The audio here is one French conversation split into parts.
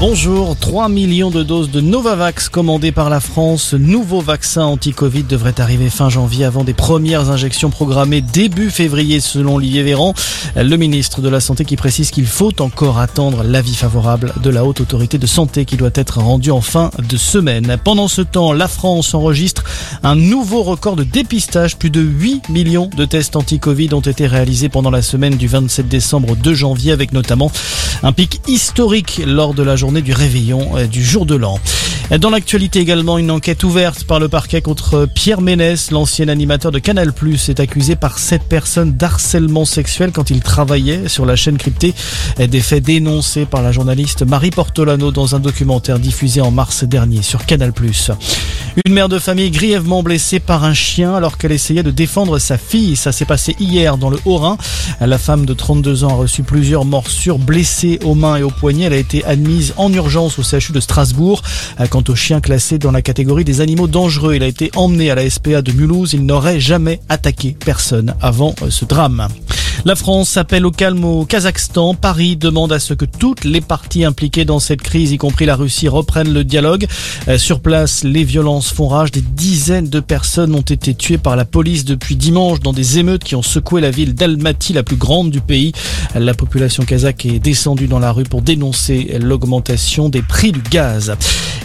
Bonjour, 3 millions de doses de Novavax commandées par la France. Ce nouveau vaccin anti-Covid devrait arriver fin janvier avant des premières injections programmées début février selon Olivier Véran, le ministre de la Santé qui précise qu'il faut encore attendre l'avis favorable de la haute autorité de santé qui doit être rendu en fin de semaine. Pendant ce temps, la France enregistre un nouveau record de dépistage. Plus de 8 millions de tests anti-Covid ont été réalisés pendant la semaine du 27 décembre au 2 janvier avec notamment un pic historique lors de la journée du réveillon euh, du jour de l'an. Dans l'actualité également, une enquête ouverte par le parquet contre Pierre Ménès, l'ancien animateur de Canal+, est accusé par sept personnes d'harcèlement sexuel quand il travaillait sur la chaîne cryptée. Des faits dénoncés par la journaliste Marie Portolano dans un documentaire diffusé en mars dernier sur Canal+. Une mère de famille grièvement blessée par un chien alors qu'elle essayait de défendre sa fille. Ça s'est passé hier dans le Haut-Rhin. La femme de 32 ans a reçu plusieurs morsures blessées aux mains et aux poignets. Elle a été admise en urgence au CHU de Strasbourg. Quant au chien classé dans la catégorie des animaux dangereux, il a été emmené à la SPA de Mulhouse. Il n'aurait jamais attaqué personne avant ce drame. La France appelle au calme au Kazakhstan. Paris demande à ce que toutes les parties impliquées dans cette crise, y compris la Russie, reprennent le dialogue. Euh, sur place, les violences font rage. Des dizaines de personnes ont été tuées par la police depuis dimanche dans des émeutes qui ont secoué la ville d'Almaty, la plus grande du pays. La population kazakh est descendue dans la rue pour dénoncer l'augmentation des prix du gaz.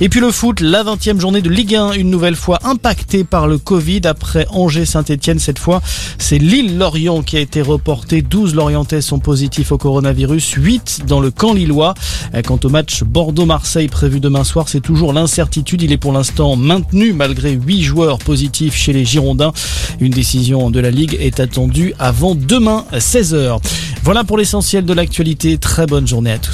Et puis le foot, la 20e journée de Ligue 1, une nouvelle fois impactée par le Covid. Après Angers-Saint-Etienne, cette fois, c'est Lille-Lorient qui a été reporté. 12 Lorientais sont positifs au coronavirus, 8 dans le camp lillois. Quant au match Bordeaux-Marseille prévu demain soir, c'est toujours l'incertitude. Il est pour l'instant maintenu malgré 8 joueurs positifs chez les Girondins. Une décision de la Ligue est attendue avant demain 16h. Voilà pour l'essentiel de l'actualité. Très bonne journée à tous.